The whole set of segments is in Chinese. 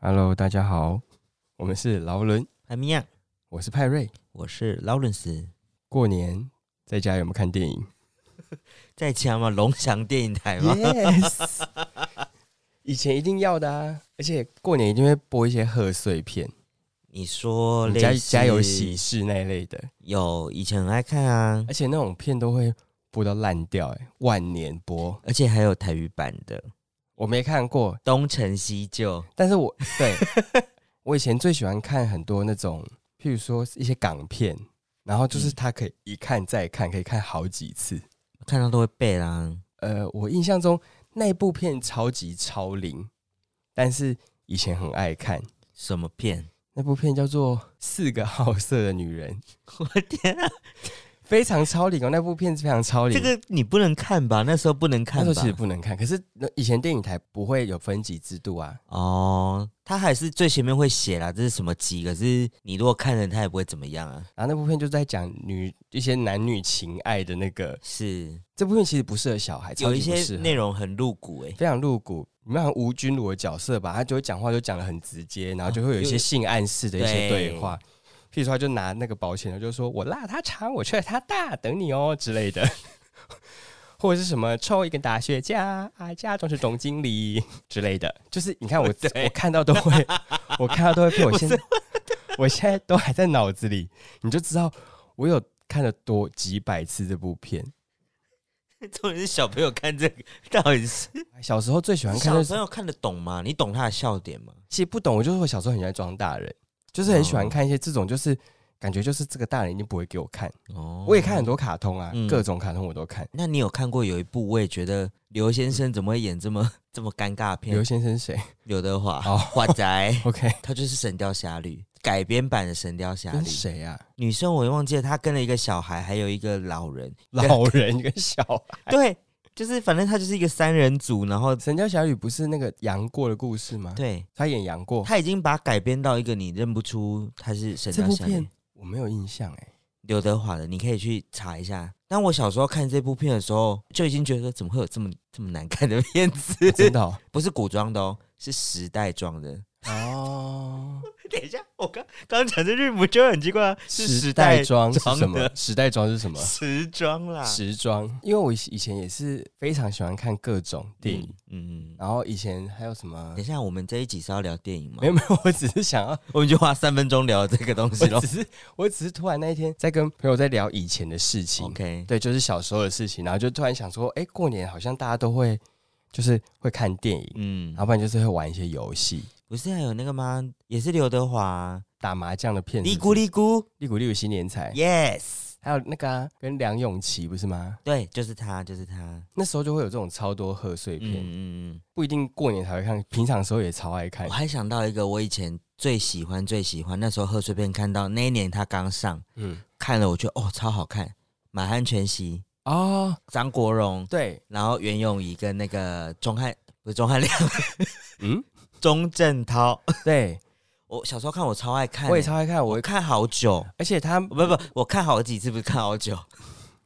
Hello，大家好，我们是劳伦，派米亚，我是派瑞。我是劳伦斯，过年在家有没有看电影 在家吗？龙翔电影台吗？？Yes，以前一定要的啊，而且过年一定会播一些贺岁片，你说家似家有喜事那一类的，有以前很爱看啊，而且那种片都会播到烂掉、哎，万年播。而且还有台语版的《我没看过，东成西就》，但是我对我以前最喜欢看很多那种，譬如说一些港片，然后就是它可以一看再看，可以看好几次。看到都会背啦。呃，我印象中那部片超级超龄，但是以前很爱看。什么片？那部片叫做《四个好色的女人》，我天啊，非常超龄哦。那部片子非常超龄，这个你不能看吧？那时候不能看吧那时候其？实不能看。可是那以前电影台不会有分级制度啊，哦，他还是最前面会写啦，这是什么级？可是你如果看了，他也不会怎么样啊。然后那部片就在讲女一些男女情爱的那个。是这部片其实不适合小孩，有一些内容很露骨哎、非常露骨。里面好像吴君如的角色吧，他就会讲话就讲的很直接，然后就会有一些性暗示的一些对话。譬如说，他就拿那个保险的，就说我拉他长，我吹他大，等你哦之类的，或者是什么抽一个大学家啊，家中是总经理之类的。就是你看我对我看到都会，我看到都会被我现在我现在都还在脑子里，你就知道我有看了多几百次这部片。重点是小朋友看这个，到底是小时候最喜欢看小朋友看得懂吗？你懂他的笑点吗？其实不懂，我就是我小时候很喜欢装大人，就是很喜欢看一些这种，就是感觉就是这个大人一定不会给我看。哦我也看很。多卡通啊，嗯各种卡通我都看。那你有看过有一部，我也觉得刘先生怎么会演这么这么尴尬的片？刘先生谁刘德华，哦华仔？OK，他就是《神雕侠侣》改编版的《神雕侠侣跟》。谁啊？女生我也忘记了，她跟了一个小孩，还有一个老人。老人跟小孩。对，就是反正他就是一个三人组，然后《神雕侠侣》不是那个杨过的故事吗？对他演杨过，他已经把改编到一个你认不出他是神雕侠侣片。我没有印象哎。刘德华的，你可以去查一下。但我小时候看这部片的时候，就已经觉得怎么会有这么这么难看的片子？真的哦 不是古装的哦，是时代装的。哦，等一下，我刚刚讲这句不就很奇怪啊？是时代装是什么？时代装是什么？时装啦，时装。因为我以以前也是非常喜欢看各种电影，嗯。嗯，然后以前还有什么等？一下，我们这一集是要聊电影吗没？有没有，我只是想要我们就花三分钟聊这个东西喽 我只。是我只是突然那一天在跟朋友在聊以前的事情 OK，对，就是小时候的事情，然后就突然想说，哎、过年好像大家都会就是会看电影，嗯要，不然就是会玩一些游戏，不是还有那个吗？也是刘德华。啊，打麻将的片子，嘀咕嘀咕。利古利古新年彩，，Yes，还有那个、啊、跟梁咏琪不是吗？对，就是他，就是他。那时候就会有这种超多贺岁片，嗯嗯嗯。不一定过年才会看，平常的时候也超爱看。我。还想到一个我以前最喜欢最喜欢，那时候贺岁片看到那一年他刚上，嗯，看了我觉得哦超好看，《满汉全席。哦，》张国荣，对，然后袁咏仪跟那个钟汉不是钟汉良，嗯，钟镇涛。对，我小时候看我超爱看、我也超爱看，我我看好久，而且他，不不，我看好几次，不是看好久。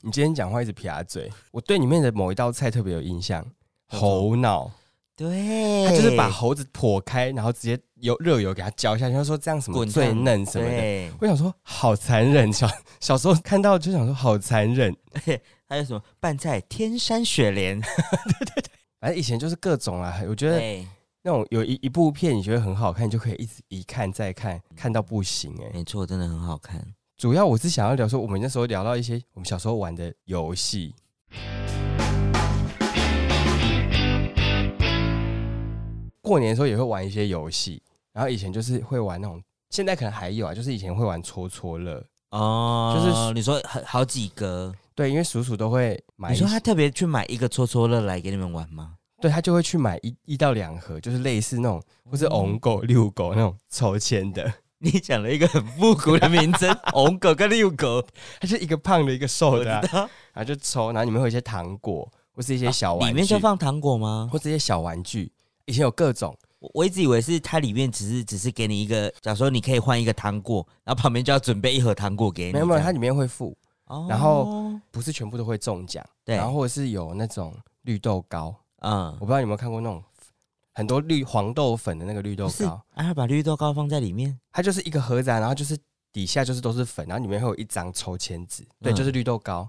你今天讲话一直撇嘴，我对里面的某一道菜特别有印象，猴脑。对，他就是把猴子剖开，然后直接油热油给它浇下去，他说这样什么滚最嫩什么的。我想说好残忍，小小时候看到就想说好残忍。还有什么？拌菜天山雪莲，对对对。反正以前就是各种啊，我觉得对，那种有一一部片你觉得很好看，你就可以一直一看再看，看到不行哎、没错，真的很好看。主要我是想要聊说，我们那时候聊到一些我们小时候玩的游戏。过年的时候也会玩一些游戏，然后以前就是会玩那种，现在可能还有啊，就是以前会玩戳戳乐。哦，就是你说很好几个，对，因为叔叔都会买，你说他特别去买一个戳戳乐来给你们玩吗？对他就会去买一一到两盒，就是类似那种或是红狗、遛狗那种抽签的，你讲了一个很复古的名称，红狗跟遛狗，它是一个胖的，一个瘦的啊、然后就抽，然后里面会有一些糖果或是一些小玩具，里面就放糖果吗？或这些小玩具，以前有各种，我我一直以为是它里面只是只是给你一个，假如说你可以换一个糖果，然后旁边就要准备一盒糖果给你。没有没有，它里面会附，哦然后不是全部都会中奖，对，然后或者是有那种绿豆糕，嗯我不知道你有没有看过那种很多绿黄豆粉的那个绿豆糕，啊，他把绿豆糕放在里面，它就是一个盒子、啊，然后就是底下就是都是粉，然后里面会有一张抽签纸，对，嗯就是绿豆糕。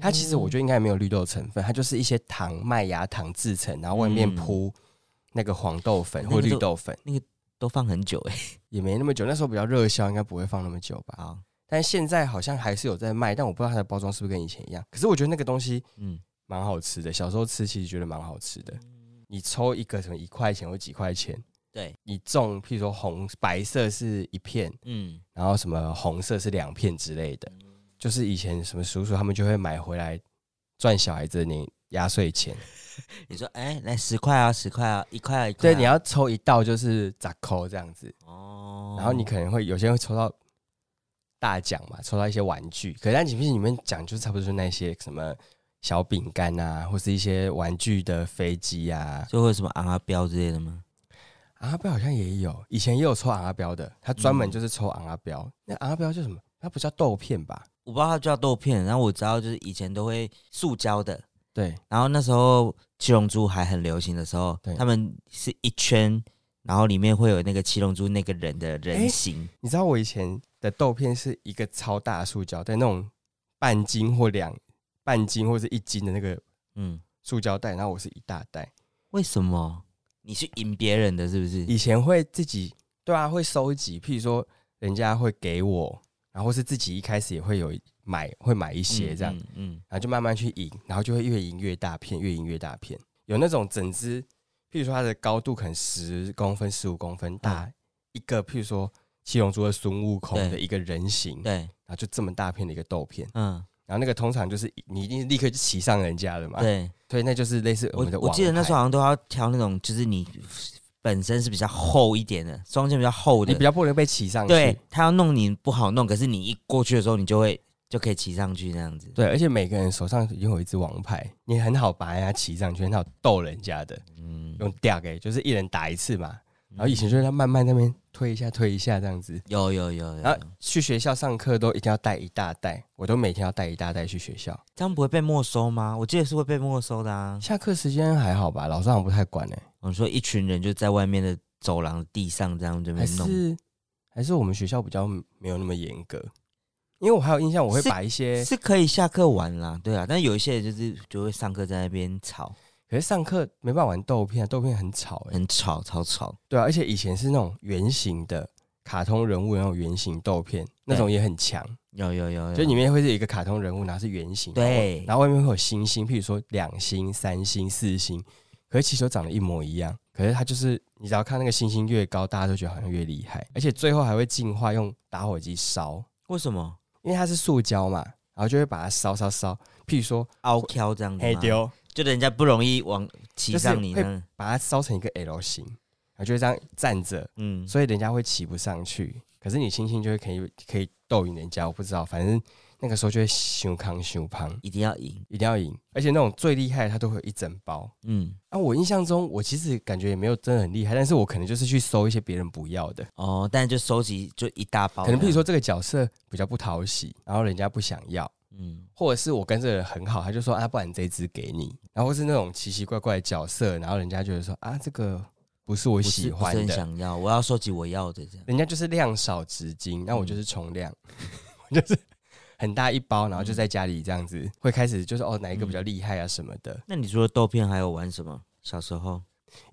它其实我觉得应该也没有绿豆成分，它就是一些糖麦芽糖制成，然后外面嗯铺那个黄豆粉或那个都绿豆粉，都放很久哎、也没那么久。那时候比较热销，应该不会放那么久吧。好，但现在好像还是有在卖，但我不知道它的包装是不是跟以前一样。可是我觉得那个东西嗯，蛮好吃的，小时候吃其实觉得蛮好吃的。你抽一个什么一块钱或几块钱，对，你中，譬如说红白色是一片，嗯，然后什么红色是两片之类的，就是以前什么叔叔他们就会买回来赚小孩子的年压岁钱。你说，哎、来十块啊，十块啊，一块啊，一块、啊，对，你要抽一道就是砸扣这样子，哦，然后你可能会有些人会抽到大奖嘛，抽到一些玩具。可是但其实你们讲就是差不多是那些什么小饼干啊，或是一些玩具的飞机啊。就会有什么昂阿标之类的吗？昂阿标好像也有，以前也有抽昂阿标的，他专门嗯就是抽昂阿标。那昂阿标叫什么？它不叫豆片吧？我不知道它叫豆片，然后我知道就是以前都会塑胶的，对，然后那时候七龙珠还很流行的时候对，他们是一圈，然后里面会有那个七龙珠那个人的人诶形，你知道我以前的豆片是一个超大的塑胶对，那种半斤或两半斤或是一斤的那个嗯，塑胶袋，然后我是一大袋。为什么？你是赢别人的，是不是？以前会自己对啊，会收集，譬如说人家会给我，然后是自己一开始也会有买，会买一些这样，嗯嗯，然后就慢慢去赢，然后就会越赢越大片，越赢越大片。有那种整只，譬如说它的高度可能十公分、十五公分大、一个，譬如说七龙珠的孙悟空对的一个人形，对，然后就这么大片的一个豆片，嗯，然后那个通常就是你一定是立刻就骑上人家了嘛，，对。所以那就是类似我我们的我记得那时候好像都要挑那种，就是你本身是比较厚一点的，双肩比较厚的你比，较不能被骑上去，对，他要弄你不好弄，可是你一过去的时候，你就会就可以骑上去那样子。对，而且每个人手上拥有一只王牌，你很好把人家骑上去，很好逗人家的，嗯，用吊给，就是一人打一次嘛。然后以前就是他慢慢在那边推一下推一下这样子，有有有有然后，去学校上课都一定要带一大袋，我都每天要带一大袋去学校。这样不会被没收吗？我记得是会被没收的啊。下课时间还好吧，老师好像不太管哎、我说一群人就在外面的走廊地上这样这边弄，是还是我们学校比较没有那么严格，因为我还有印象，我会把一些，是可以下课玩啦，对啊，但有一些人就是就会上课在那边吵，可是上课没办法玩豆片啊，豆片很吵哎、很吵，超吵。对啊，而且以前是那种圆形的卡通人物的那种圆形豆片，那种也很强。有有有有，就里面会是一个卡通人物，然后是圆形，对。然后然后外面会有星星，譬如说两星、三星、四星，可是其实都长得一模一样。可是它就是，你只要看那个星星越高，大家都觉得好像越厉害，而且最后还会进化用打火机烧，为什么？因为它是塑胶嘛，然后就会把它烧烧烧，譬如说凹挑这样子丢，就人家不容易往骑上你呢，把它烧成一个 L 型，然后就这样站着，嗯，所以人家会骑不上去。可是你轻轻就会可以可以逗赢人家，我不知道，反正那个时候就会修康修胖，一定要赢，一定要赢，而且那种最厉害的他都会有一整包。嗯，啊，我印象中我其实感觉也没有真的很厉害，但是我可能就是去搜一些别人不要的，哦，但就收集就一大包，可能比如说，这个角色比较不讨喜，然后人家不想要，嗯，或者是我跟这个人很好，他就说啊，不然这只给你，然后是那种奇奇怪怪的角色，然后人家觉得说啊，这个不是我喜欢的，想要，我要收集我要的这样，人家就是量少值金，那我嗯就是重量，我就是很大一包，然后就在家里这样子，会开始就是哦哪一个比较厉害啊什么的。那你除了豆片还有玩什么？小时候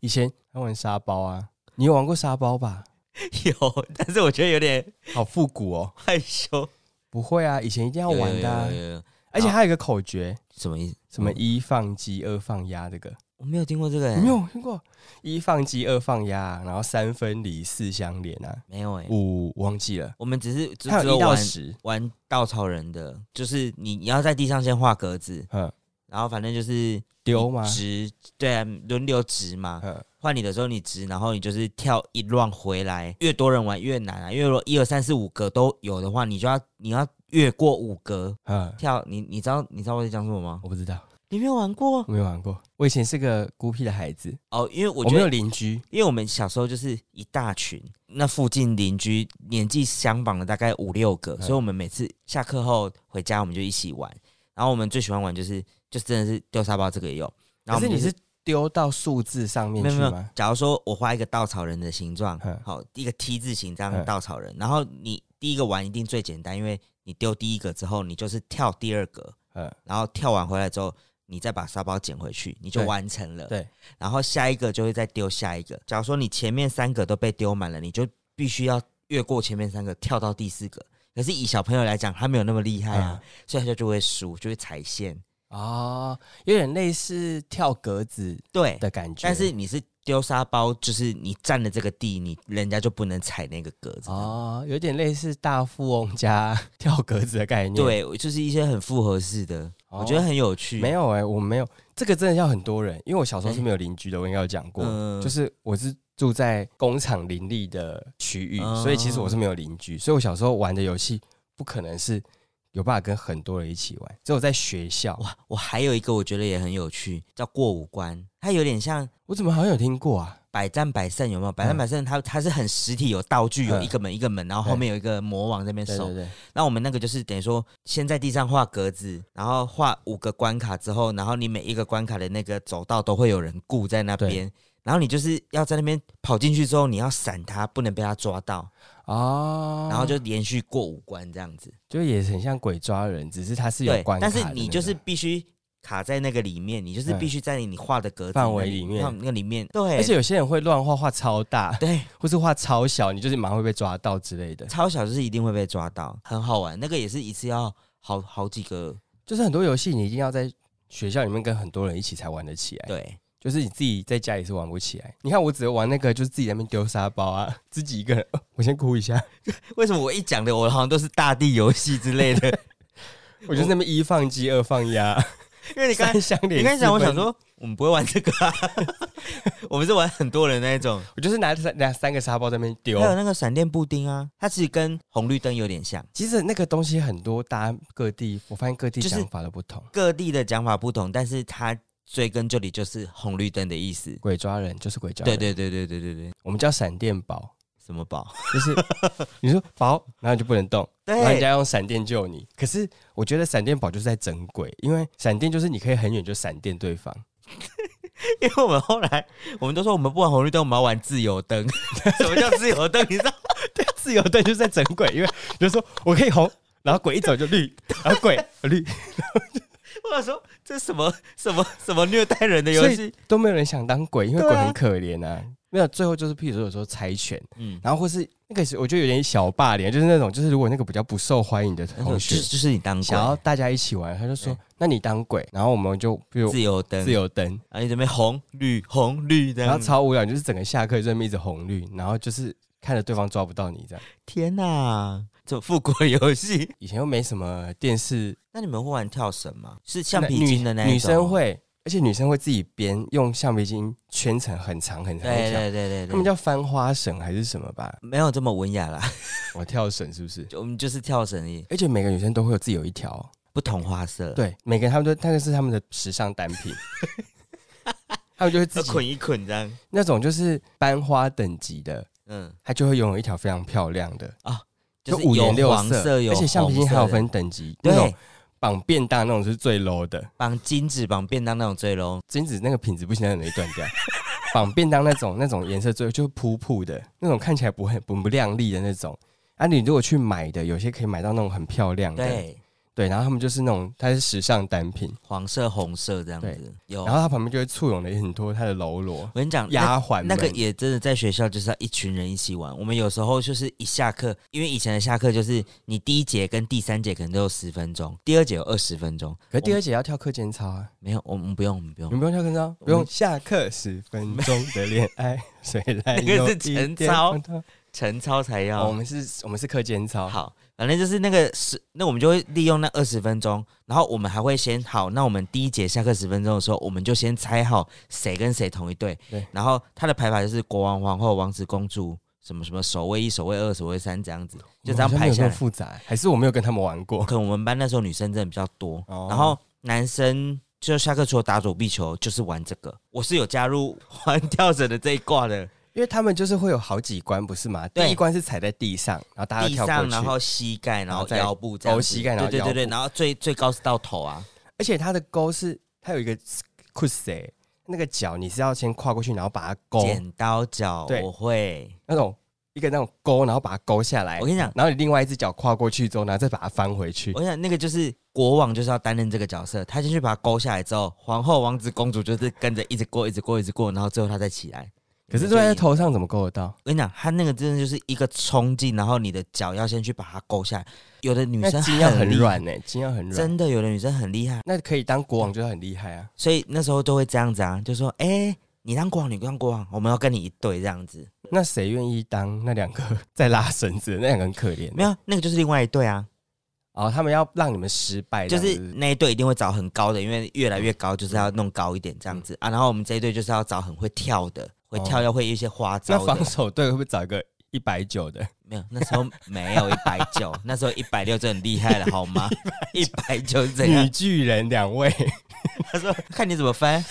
以前还玩沙包啊，你有玩过沙包吧？有，但是我觉得有点好复古哦。害羞。不会啊，以前一定要玩的啊、有有有有有。而且还有一个口诀，什么意？思？什么嗯一放鸡，二放鸭，这个。我没有听过这个、欸，没有听过？一放鸡，二放鸭，然后三分离，四相连啊，没有哎、五忘记了，我们只是只还有一到十，玩稻草人的，就是你你要在地上先画格子，嗯，然后反正就是丢嘛，值，对啊，轮流值嘛。嗯，换你的时候你值，然后你就是跳一乱回来，越多人玩越难啊。因为如果一二三四五格都有的话，你就要你要越过五格嗯，跳。你你知道你知道我在讲什么吗？我不知道，你没有玩过我没有玩过。我以前是个孤僻的孩子，哦？因为我我没有觉得，邻居，因为我们小时候就是一大群，那附近邻居年纪相仿的大概五六个，嗯所以我们每次下课后回家，我们就一起玩。然后我们最喜欢玩就是就真的是丢沙包，这个也有。然后我们就是可是你是丢到数字上面没有没有去吗？。假如说我画一个稻草人的形状嗯，好，一个 T 字形这样的嗯稻草人，然后你第一个玩一定最简单，因为你丢第一个之后，你就是跳第二个，嗯，然后跳完回来之后，你再把沙包捡回去，你就完成了。对，然后下一个就会再丢下一个。假如说你前面三个都被丢满了，你就必须要越过前面三个，跳到第四个。可是以小朋友来讲，他没有那么厉害啊，所以他就就会输，就会踩线。哦，有点类似跳格子对，的感觉。但是你是丢沙包，就是你占了这个地，你人家就不能踩那个格子。哦，有点类似大富翁加跳格子的概念。，对，就是一些很复合式的，哦我觉得很有趣。没有哎、我没有这个真的要很多人，因为我小时候是没有邻居的，我应该有讲过，嗯就是我是住在工厂林立的区域，哦所以其实我是没有邻居，所以我小时候玩的游戏不可能是有办法跟很多人一起玩，只有在学校。哇，我还有一个我觉得也很有趣，叫过五关，它有点像我怎么好像有听过啊？百战百胜，有没有？百战百胜它它是很实体，有道具，有嗯一个门一个门，然后后面有一个魔王在那边守对对。对，那我们那个就是等于说，先在地上画格子，然后画五个关卡之后，然后你每一个关卡的那个走道都会有人顾在那边，然后你就是要在那边跑进去之后，你要闪他，不能被他抓到，哦，然后就连续过五关这样子。就也很像鬼抓人，只是它是有对关，卡但是你就是必须卡在那个里面，你就是嗯必须在你画的格子范围里面那个里面。对，而且有些人会乱画，画超大，对或是画超小，你就是马上会被抓到之类的。超小就是一定会被抓到，很好玩。那个也是一次要好好几个，就是很多游戏你一定要在学校里面跟很多人一起才玩得起来，对，就是你自己在家也是玩不起来。你看我只会玩那个，就是自己在那边丢沙包啊，自己一个人。哦 我先哭一下，为什么我一讲的我好像都是大地游戏之类的？我就是那边一放鸡二放鸭，因为你刚才想。你刚才讲，我，想说我们不会玩这个啊，我们是玩很多人那一种。我就是拿三拿三个沙包在那边丢还。有那个闪电布丁啊，它其实跟红绿灯有点像，其实那个东西很多，大家各地我发现各地就是讲法都不同。各地的讲法不同，但是它追根究底就是红绿灯的意思。鬼抓人就是鬼抓人，对对对对对对对，我们叫闪电宝，什么宝？就是 你说宝，然后你就不能动，然后人家用闪电救你。可是我觉得闪电宝就是在整鬼，因为闪电就是你可以很远就闪电对方。因为我们后来我们都说我们不玩红绿灯，我们要玩自由灯。什么叫自由灯？你知道？自由灯就是在整鬼，因为就是说我可以红，然后鬼一走就绿，然后鬼绿，我想说这什么什么什么虐待人的游戏？都没有人想当鬼，因为鬼很可怜啊。没有，最后就是譬如说有时候猜拳，嗯，然后或是那个是我觉得有点小霸凌，就是那种就是如果那个比较不受欢迎的同学是就是你当想要鬼大家一起玩，他就说那你当鬼，然后我们就比如自由灯，自由灯，然后你这边红绿红绿灯然后。超无聊，就是整个下课就在那边一直红绿，然后就是看着对方抓不到你这样。天哪，这种复古的游戏。以前又没什么电视，那你们会玩跳绳吗？是橡皮筋的那女女生。会，而且女生会自己编，用橡皮筋圈成很长很长对对对对对，他们叫翻花绳还是什么吧？没有这么文雅啦，我跳绳是不是？就我们就是跳绳而已，而且每个女生都会有自己有一条，不同花色。，对，每个他们都那个是他们的时尚单品，他们就会自己捆一捆这样。那种就是班花等级的，嗯，他就会拥有一条非常漂亮的啊，就是五颜六色，而且橡皮筋还有分等级，那对种绑便当那种是最 low 的，绑金子绑便当那种最 low。金子那个品质不行，很容易断掉。绑便当那种那种颜色最就扑扑的那种，看起来不很不不亮丽的那种。啊，你如果去买的，有些可以买到那种很漂亮的，对，对，然后他们就是那种它是时尚单品，黄色、红色这样子。有，然后它旁边就会簇拥了很多它的喽啰我跟你讲，丫鬟们那个也真的在学校就是要一群人一起玩。我们有时候就是一下课，因为以前的下课就是你第一节跟第三节可能都有十分钟，第二节有二十分钟。可是第二节要跳课间操啊，没有，我们不用，我们不用你。们不用跳课间操，不用下课十分钟的恋爱，谁来那个是晨操晨操才要。哦我们是，我们是课间操，好，反正就是那个十，那我们就会利用那二十分钟，然后我们还会先好，那我们第一节下课十分钟的时候，我们就先猜好谁跟谁同一队，对然后他的排法就是国王、皇后、王子、公主，什么什么守卫一、守卫二、守卫三这样子，就这样排下来。复杂，还是我没有跟他们玩过。可能我们班那时候女生真的比较多，哦然后男生就下课除了打躲避球就是玩这个。我是有加入 玩跳绳的这一挂的，因为他们就是会有好几关，不是吗？第一关是踩在地上，然后大家地跳过去，上然后膝盖，然后再腰部这样子勾膝盖然后对对对然后最最高是到头啊。而且它的勾是它有一个 c u s 那个脚你是要先跨过去，然后把它勾剪刀脚对我会，那种一个那种勾，然后把它勾下来。我跟你讲然后你另外一只脚跨过去之后，然后再把它翻回去我。跟你讲，那个就是国王就是要担任这个角色，他进去把它勾下来之后，皇后、王子、公主就是跟着一直过，一直过，一直过，然后最后他再起来。可是坐在头上怎么勾得到？我跟你讲，他那个真的就是一个冲劲，然后你的脚要先去把它勾下来。有的女生筋要很厉害，软呢、筋要很软。真的有的女生很厉害，那可以当国王就很厉害啊。所以那时候都会这样子啊，就说：“哎、你当国王，你当国王，我们要跟你一对这样子。那谁愿意当那两个在拉绳子那两个很可怜？”没有，那个就是另外一对啊，哦，他们要让你们失败，就是那一队一定会找很高的，因为越来越高就是要弄高一点这样子啊。然后我们这一队就是要找很会跳的，会跳要会一些花招的。那防守队会不会找一个一百九的？没有，那时候没有一百九，那时候一百六就很厉害了，好吗？一百九是怎女样？巨人两位，他说看你怎么翻，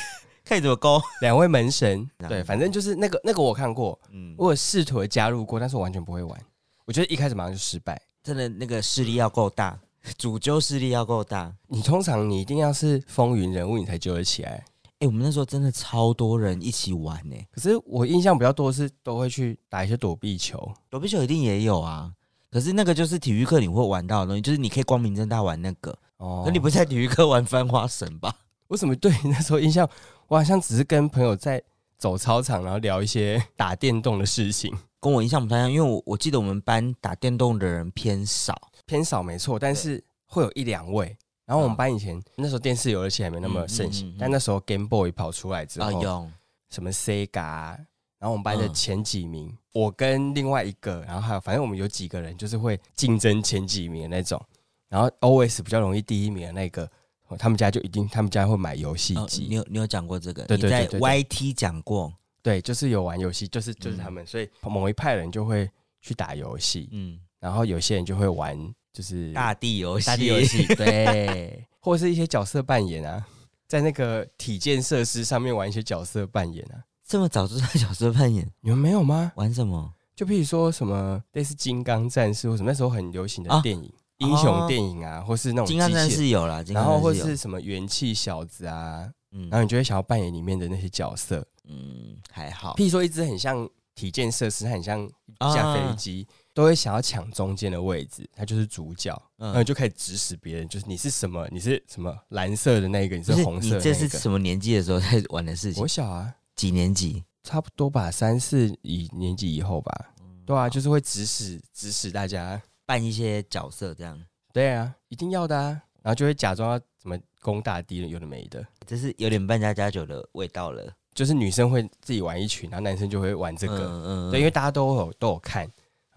看你怎么勾。两位门神，对，反正就是那个那个我看过，嗯，我有试图地加入过，但是我完全不会玩。我觉得一开始马上就失败。真的那个势力要够大，主揪势力要够大。你通常你一定要是风云人物，你才揪得起来。哎、我们那时候真的超多人一起玩呢、可是我印象比较多的是都会去打一些躲避球，躲避球一定也有啊。可是那个就是体育课你会玩到的东西，就是你可以光明正大玩那个。哦那你不是在体育课玩翻花绳吧？为什么对你那时候印象，我好像只是跟朋友在走操场，然后聊一些 打电动的事情，跟我印象不太一样，因为我我记得我们班打电动的人偏少。偏少没错，但是会有一两位。然后我们班以前那时候电视游乐器还没那么盛行，但那时候 Game Boy 跑出来之啊，后，有。什么 Sega，啊然后我们班的嗯。前几名，我跟另外一个，然后还有反正我们有几个人就是会竞争前几名的那种，然后 always 比较容易第一名的那个，哦他们家就一定他们家会买游戏哦机，你有你有讲过这个？对对对 YT 讲过。对，就是有玩游戏，就是就是他们，所以某一派人就会去打游戏，嗯，然后有些人就会玩就是大地游戏，大地游戏，对，或者是一些角色扮演啊，在那个体健设施上面玩一些角色扮演啊，这么早就在角色扮演，你们没有吗？玩什么？就譬如说什么类似金刚战士或什么那时候很流行的啊电影、英雄电影啊，或是那种金刚战士有啦，然后或是什么元气小子啊，嗯。然后你就会想要扮演里面的那些角色。嗯还好，譬如说一只很像体健设施，它很像一架飞机，都会想要抢中间的位置，他就是主角，然后就可以指使别人，就是你是什么，你是什么蓝色的那个，你是红色的那个。是什么年纪的时候在玩的事情我？小啊，几年级？差不多吧，三四以年级以后吧。对啊，就是会指使指使大家，扮一些角色这样，对啊，一定要的啊。然后就会假装要怎么攻大敌人，有的没的。这是有点扮家家酒的味道了。就是女生会自己玩一群，然后男生就会玩这个。嗯对，因为大家都有都有看，然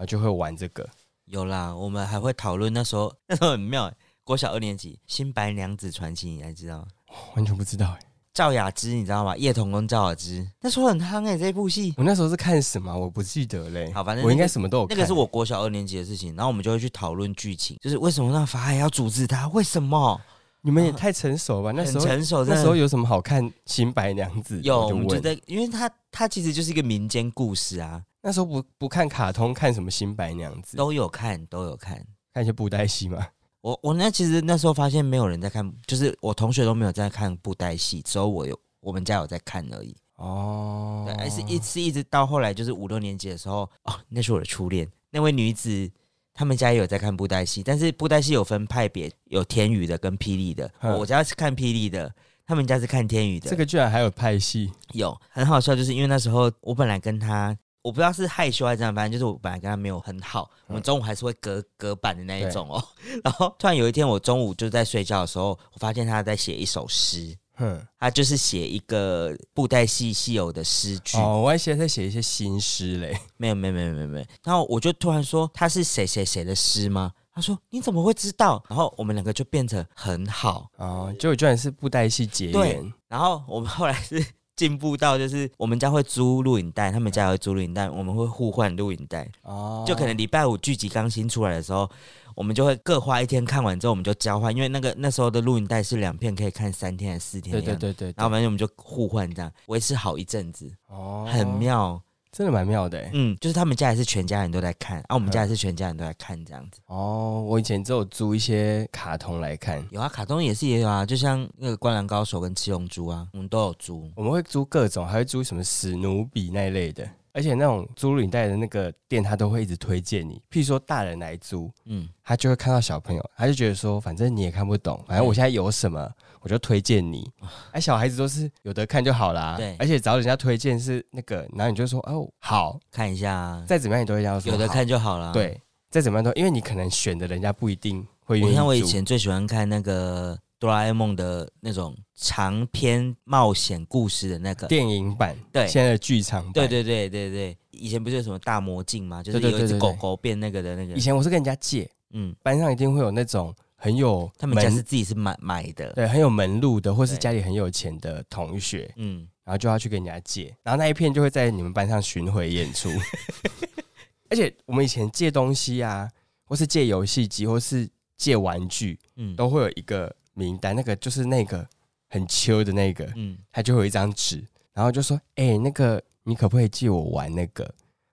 后就会玩这个。有啦，我们还会讨论那时候那时候很妙欸，国小二年级《新白娘子传奇》，你还知道吗？完全不知道哎、赵雅芝你知道吗？叶童跟赵雅芝那时候很夯哎、这部戏。我那时候是看什么？我不记得嘞。好反正我应该什么都有看。那个是我国小二年级的事情，然后我们就会去讨论剧情，就是为什么让法海要阻止他？为什么？你们也太成熟吧？那时候成熟，那时候有有什么好看《新白娘子》？有，我就问。我们就在，因为他他其实就是一个民间故事啊，那时候不不看卡通，看什么《新白娘子》？都有看，都有看。看一些布袋戏嘛。我我那其实那时候发现没有人在看，就是我同学都没有在看布袋戏，只有我有，我们家有在看而已。哦，对，还是一是一直到后来就是五六年级的时候，哦，那是我的初恋，那位女子，他们家也有在看布袋戏，但是布袋戏有分派别，有天宇的跟霹雳的，嗯我家是看霹雳的，他们家是看天宇的。这个居然还有派系。有很好笑，就是因为那时候我本来跟他。我不知道是害羞还是怎样，反正就是我本来跟他没有很好，我们中午还是会隔隔板的那一种哦。然后突然有一天，我中午就在睡觉的时候，我发现他在写一首诗，哼，他就是写一个布袋戏戏友的诗句。哦，我还写在写一些新诗嘞。没有没有没有没有没有。然后我就突然说他是谁谁谁的诗吗？他说你怎么会知道？然后我们两个就变成很好。哦，结果居然是布袋戏结对缘。然后我们后来是进步到就是我们家会租录影带，他们家也会租录影带，我们会互换录影带。哦，就可能礼拜五剧集刚新出来的时候，我们就会各花一天看完之后，我们就交换，因为那个那时候的录影带是两片可以看三天还是四天的样。对对对对，对然后反正我们就互换这样，维持好一阵子，哦，很妙。真的蛮妙的欸。嗯，就是他们家也是全家人都在看，啊，我们家也是全家人都在看这样子。哦，我以前只有租一些卡通来看，有啊，卡通也是也有啊，就像那个《灌篮高手》跟《七龙珠》啊，我们都有租。我们会租各种，还会租什么史努比那一类的。而且那种租录影带的那个店，他都会一直推荐你。譬如说大人来租，嗯，他就会看到小朋友，他就觉得说，反正你也看不懂，反正我现在有什么，我就推荐你。哎，小孩子都是有的看就好啦。对而且找人家推荐是那个，然后你就说哦好，看一下啊，再怎么样你都会这样说，有的看就好了。，对，再怎么样都，因为你可能选的人家不一定会愿意我像我以前最喜欢看那个哆啦 A 梦的那种长篇冒险故事的那个。电影版，对现在的剧场版，对对对对对，以前不是有什么大魔镜吗？就是有一只狗狗变那个的那个以。前我是跟人家借，嗯，班上一定会有那种很有他们家门是自己是买买的。对很有门路的，或是家里很有钱的同学，嗯，然后就要去跟人家借，然后那一片就会在你们班上巡回演出。而且我们以前借东西啊，或是借游戏机，或是借玩具，嗯都会有一个名单，那个就是那个很秋的那个，嗯，他就会有一张纸，然后就说：“哎、那个你可不可以借我玩那个？”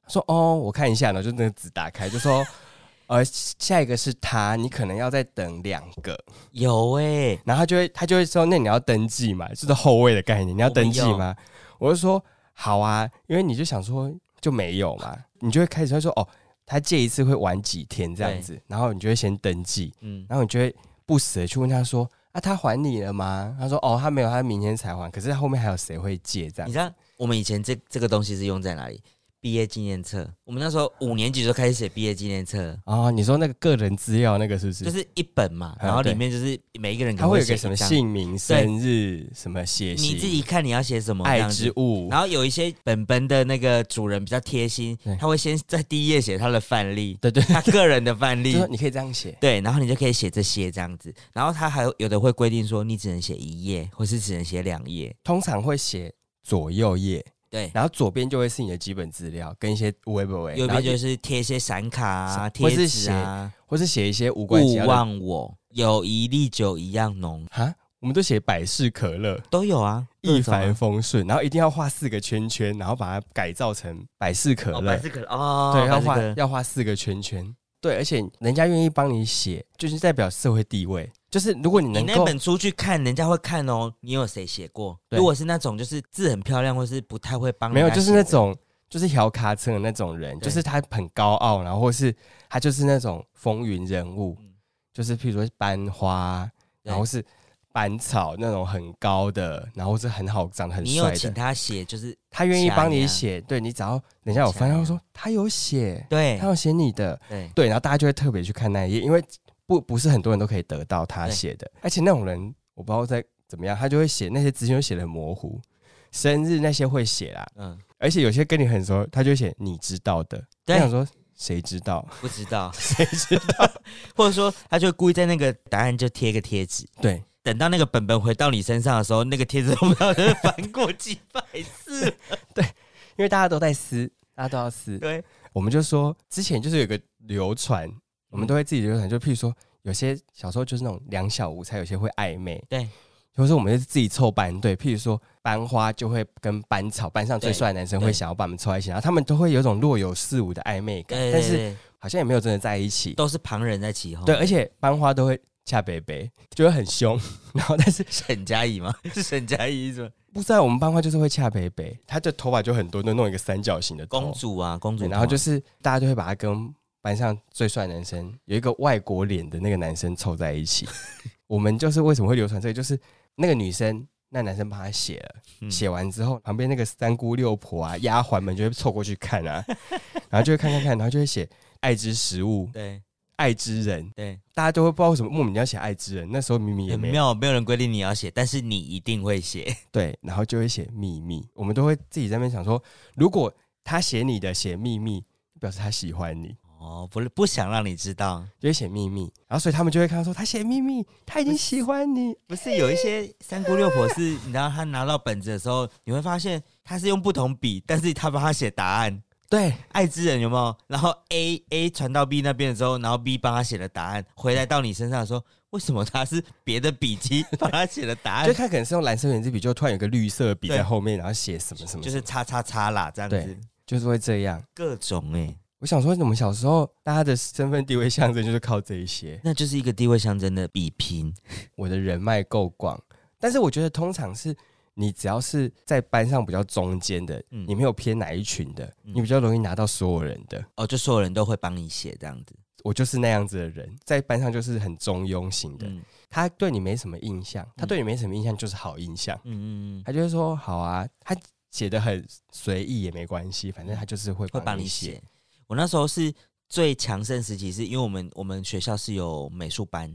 他说：“哦，我看一下。”然后就那个纸打开，就说：“ 呃，下一个是他，你可能要再等两个。”有哎、然后他就会他就会说，那你要登记嘛，就是后位的概念，你要登记吗？我就说好啊，因为你就想说就没有嘛，你就会开始会说哦，他借一次会玩几天这样子，然后你就会先登记，嗯，然后你就会不舍去问他说啊，他还你了吗？他说哦，他没有，他明天才还，可是他后面还有谁会借这样你？知道我们以前这这个东西是用在哪里？毕业纪念册。我们那时候五年级就开始写毕业纪念册，哦，你说那个个人资料那个是不是？就是一本嘛，嗯然后里面就是每一个人可他会有个什么，姓名、生日、什么写你自、己看你要写什么爱。之物，然后有一些本本的那个主人比较贴心，他会先在第一页写他的范例，对对，他个人的范例，你可以这样写。对，然后你就可以写这些这样子。然后他还有有的会规定说，你只能写一页，或是只能写两页。通常会写左右页，对，然后左边就会是你的基本资料跟一些微博微，右边就是贴一些闪卡啊、或是贴纸啊，或是写一些无关勿忘我，友谊历久一样浓，哈，我们都写百事可乐，都有啊，一帆风顺，然后一定要画四个圈圈，然后把它改造成百事可哦，乐，百事可乐哦，对，要画要画四个圈圈，对，而且人家愿意帮你写，就是代表社会地位，就是如果你你能够。那本书去看，人家会看哦。你有谁写过？对如果是那种就是字很漂亮，或是不太会帮，没有，就是那。种就是小卡车的那种人，对就是他很高傲，然后或是他就是那种风云人物，嗯就是譬如说班花，对然后是班草那种很高的，然后是很好长得很你有帅的，请他写，就是他愿意帮你写，对你只要人家有翻，他会说他有写，对他有写你的，对对，然后大家就会特别去看那一页，因为不不是很多人都可以得到他写的，而且那种人我不知道在怎么样，他就会写那些资讯都写的很模糊，生日那些会写啦，嗯，而且有些跟你很熟，他就写你知道的，对我想说谁知道？不知道，谁知道？或者说他就故意在那个答案就贴个贴纸，对，等到那个本本回到你身上的时候，那个贴纸都不知道翻过几百次。对因为大家都在撕，大家都要撕，对，我们就说之前就是有个流传，我们都会自己流传，就譬如说有些小时候就是那种两小无猜，有些会暧昧，对，或者说我们是自己凑班队，譬如说班花就会跟班草班上最帅的男生对会想要把我们凑在一起，然后他们都会有种若有似无的暧昧感，对，但是好像也没有真的在一起。都是旁人在起哄。对，而且班花都会恰北北，就会很凶，然后但是沈佳宜吗？是沈佳宜是吗？不知道我们班花就是会恰北北，她的头发就很多，都弄一个三角形的公主啊，公主然后就是大家都会把她跟班上最帅男生有一个外国脸的那个男生凑在一起。我们就是为什么会流传这个，就是那个女生。那男生帮他写了，嗯写完之后，旁边那个三姑六婆啊、丫鬟们就会凑过去看啊，然后就会看看看，然后就会写“爱之食物”“对爱之人对，”，大家都会不知道为什么莫名要写“爱之人”，那时候明明也没有，没有人规定你要写，但是你一定会写。对，然后就会写秘密，我们都会自己在那边想说，如果他写你的写秘密，表示他喜欢你，哦，不是不想让你知道，就会写秘密，然后所以他们就会看到说他写秘密，他已经喜欢你，不是有一些三姑六婆是，你知道他拿到本子的时候，你会发现他是用不同笔，但是他帮他写答案。对爱之人有没有？然后 A A 传到 B 那边的时候，然后 B 帮他写了答案，回来到你身上的时候，为什么他是别的笔记帮他写了答案就？他可能是用蓝色圆珠笔，就突然有个绿色笔在后面，然后写什么什么，就是叉叉叉啦，这样对子。就是会这样。各种哎、我想说，我们小时候大家的身份地位象征就是靠这一些，那就是一个地位象征的比拼。我的人脉够广。但是我觉得通常是你只要是在班上比较中间的，嗯你没有偏哪一群的，嗯你比较容易拿到所有人的。哦，就所有人都会帮你写这样子。我就是那样子的人，在班上就是很中庸型的。嗯他对你没什么印象，他对你没什么印象就是好印象。嗯嗯嗯，他就会说好啊，他写的很随意也没关系，反正他就是会会帮你写。。我那时候是最强盛时期，是因为我们我们学校是有美术班，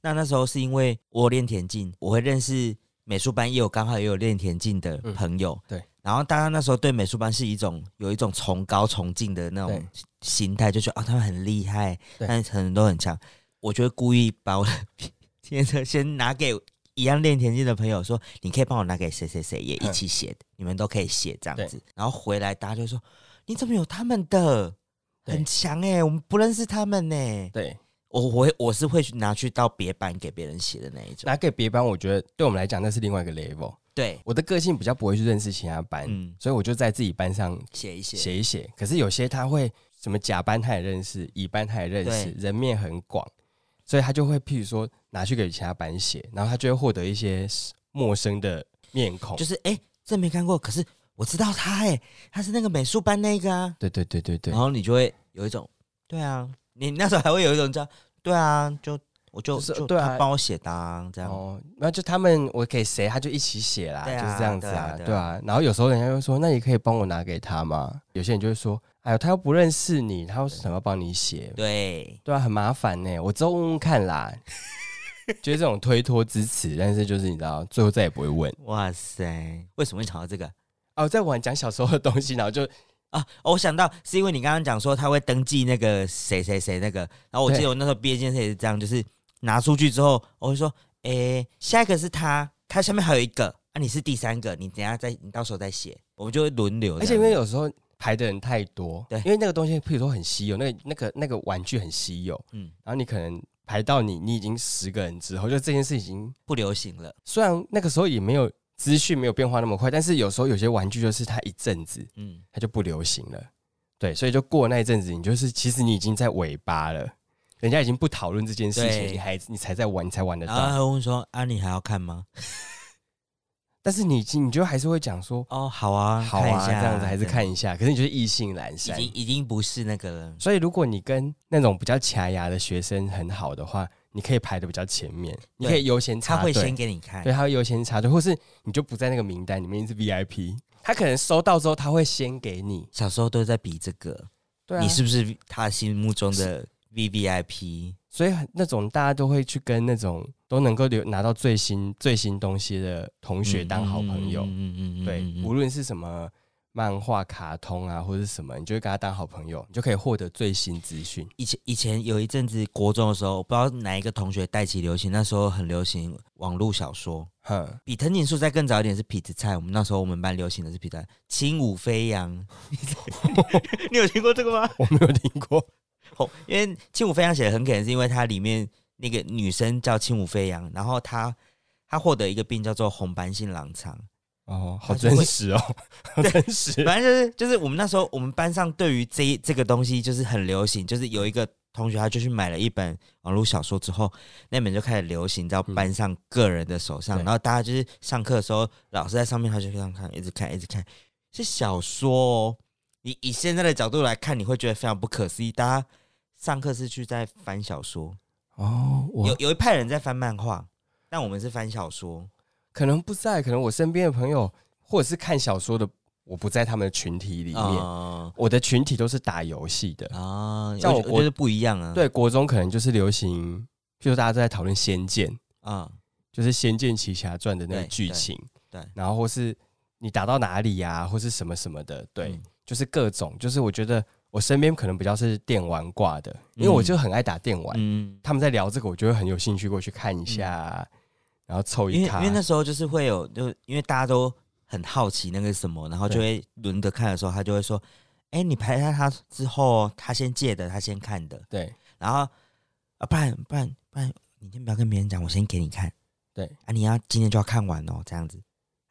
那那时候是因为我练田径，我会认识美术班也有刚好也有练田径的朋友，嗯对。然后大家那时候对美术班是一种有一种崇高崇敬的那种心态，就觉得啊、他们很厉害，对但是可能都很强。我就会故意把我的 先先拿给一样练田径的朋友说，你可以帮我拿给谁谁谁也一起写的，你们都可以写这样子。然后回来大家就说，你怎么有他们的？对很强哎、我们不认识他们呢、对，我我会我是会去拿去到别班给别人写的那一种。拿给别班，我觉得对我们来讲那是另外一个 level。对，我的个性比较不会去认识其他班，嗯，所以我就在自己班上写一写。写一写。可是有些他会什么甲班他也认识，乙班他也认识，人面很广，所以他就会譬如说拿去给其他班写，然后他就会获得一些陌生的面孔。就是哎、这没看过，可是我知道他哎、他是那个美术班那个啊。对对对对对然，后你就会有一种，对啊，你那时候还会有一种叫，对啊，就我就是对啊他帮我写的、啊，这样。哦，那就他们我给谁他就一起写啦，就是这样子啊啊，对啊。然后有时候人家就说，那你可以帮我拿给他吗？有些人就会说，哎呦，他又不认识你，他为什么要帮你写？对，对啊，很麻烦呢，我之后问问看啦。就是这种推脱之词，但是就是你知道，最后再也不会问。哇塞，为什么会想到这个哦，在玩讲小时候的东西，然后就啊？哦我想到是因为你刚刚讲说他会登记那个谁谁谁那个，然后我记得我那时候毕业检测也是这样，就是拿出去之后，我会说，诶，下一个是他，他下面还有一个，啊，你是第三个，你等下再，你到时候再写，我们就会轮流。而且因为有时候排的人太多，对因为那个东西，譬如说很稀有，那个那个那个玩具很稀有，嗯然后你可能排到你，你已经十个人之后，就这件事已经，不流行了，虽然那个时候也没有资讯没有变化那么快，但是有时候有些玩具就是它一阵子嗯，它就不流行了，对，所以就过那一阵子，你就是其实你已经在尾巴了。人家已经不讨论这件事情，对你还你才在玩，你才玩得然后到。他会问说，啊，你还要看吗？但是你你就还是会讲说，哦，好啊，好啊，这样子还是看一下。可是你就是意兴阑已珊，经已经不是那个了。所以如果你跟那种比较卡牙的学生很好的话，你可以排的比较前面，你可以优先插他会先给你看。对，，他会优先插队，或是你就不在那个名单里面你是 VIP，他可能收到之后他会先给你。小时候都在比这个，你是不是他心目中的 V V I P？所以很那种大家都会去跟那种都能够留拿到最新最新东西的同学当好朋友。嗯嗯。对，无论是什么漫画、卡通啊，或者是什么，你就会跟他当好朋友，你就可以获得最新资讯。以前以前有一阵子国中的时候，我不知道哪一个同学带起流行，那时候很流行网络小说，哼，比藤井树再更早一点是痞子菜。我们那时候我们班流行的是痞子菜，轻舞飞扬。你有听过这个吗？我没有听过。哦，因为轻舞飞扬写的很可能是因为它里面那个女生叫轻舞飞扬，然后她她获得一个病叫做红斑性狼疮。哦，好真实哦，好真实。反正就是就是我们那时候我们班上对于这这个东西就是很流行，就是有一个同学他就去买了一本网络小说之后，那本就开始流行到班上个人的手上，对然后大家就是上课的时候，老师在上面他就这样看，一直看，一直看，是小说哦。你以现在的角度来看，你会觉得非常不可思议。大家上课是去在翻小说，哦，有有一派人在翻漫画，但我们是翻小说。可能不在，可能我身边的朋友或者是看小说的，我不在他们的群体里面。啊。我的群体都是打游戏的。啊，像我国我觉我觉得不一样啊。对，国中可能就是流行，譬如大家都在讨论《仙剑》，啊，就是《仙剑奇侠传》的那个对对剧情，对。然后或是你打到哪里呀、或是什么什么的，对，嗯。就是各种，就是我觉得我身边可能比较是电玩挂的，因为我就很爱打电玩，嗯，他们在聊这个，我就会很有兴趣过去看一下，然后凑因为因为那时候就是会有，就因为大家都很好奇那个什么，然后就会轮着看的时候，他就会说：“哎、你排在他之后，他先借的，他先看的，对然后啊，不然不然不然，你先不要跟别人讲，我先给你看。对，啊，你要今天就要看完哦，这样子。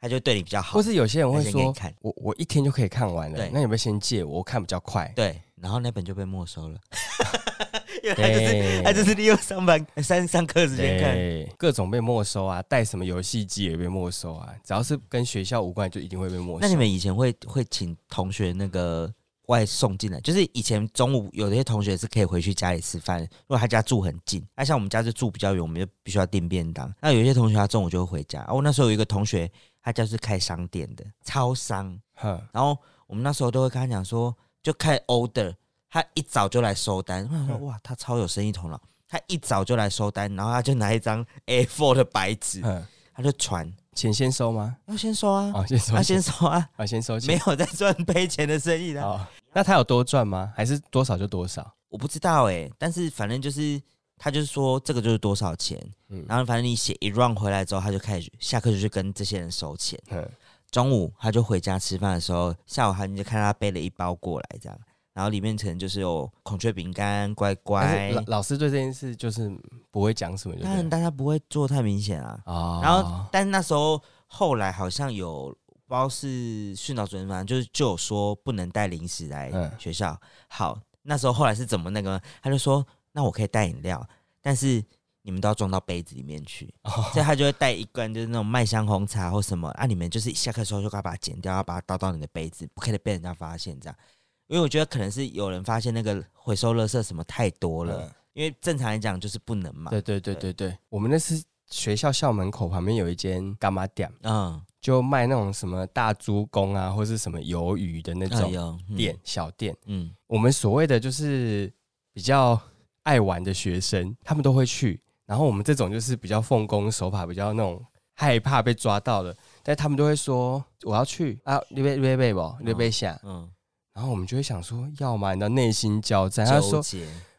他就对你比较好或。是有些人会说他先给你看，我我一天就可以看完了对，那你要不要先借我？我看比较快。对，然后那本就被没收了，因为他就是他就是利用上班上上课时间看。各种被没收啊，带什么游戏机也被没收啊，只要是跟学校无关，就一定会被没收。那你们以前会会请同学那个外送进来？就是以前中午有些同学是可以回去家里吃饭，如果他家住很近，那像我们家就住比较远，我们就必须要订便当。那有一些同学他中午就会回家。哦，我那时候有一个同学，他家是开商店的，超商，哼，然后我们那时候都会跟他讲说，就开 order，他一早就来收单。我想说，哇，他超有生意头脑，他一早就来收单，然后他就拿一张 A4 的白纸，哼，他就传，钱先收吗？要先收啊，哦，先收要，先收啊，啊，先收钱没。有在赚赔钱的生意的。哦，那他有多赚吗？还是多少就多少？我不知道哎、但是反正就是他就是说这个就是多少钱，嗯然后反正你写一 round 回来之后，他就开始下课就去跟这些人收钱。哼，中午他就回家吃饭的时候，下午他你就看他背了一包过来这样，然后里面可能就是有孔雀饼干、乖乖，老老师对这件事就是不会讲什么，就当然大家不会做太明显啊。哦，然后但是那时候后来好像有不知道是训导主任，反正就是就有说不能带零食来嗯学校。好，那时候后来是怎么那个？他就说那我可以带饮料，但是你们都要装到杯子里面去。哦所以他就会带一罐就是那种麦香红茶或什么啊，你们就是下课的时候就该把它剪掉，要把它倒到你的杯子，不可以被人家发现这样。因为我觉得可能是有人发现那个回收垃圾什么太多了，嗯因为正常来讲就是不能嘛。对对对对对，我们那是学校校门口旁边有一间干妈店，嗯，就卖那种什么大猪公啊，或是什么鱿鱼的那种哎呦嗯店、小店。嗯，我们所谓的就是比较爱玩的学生，他们都会去。然后我们这种就是比较奉公守法，比较那种害怕被抓到的，但他们都会说我要去啊，你被你被不？你被下。嗯然后我们就会想说，要吗？你知道内心交战。嗯，他说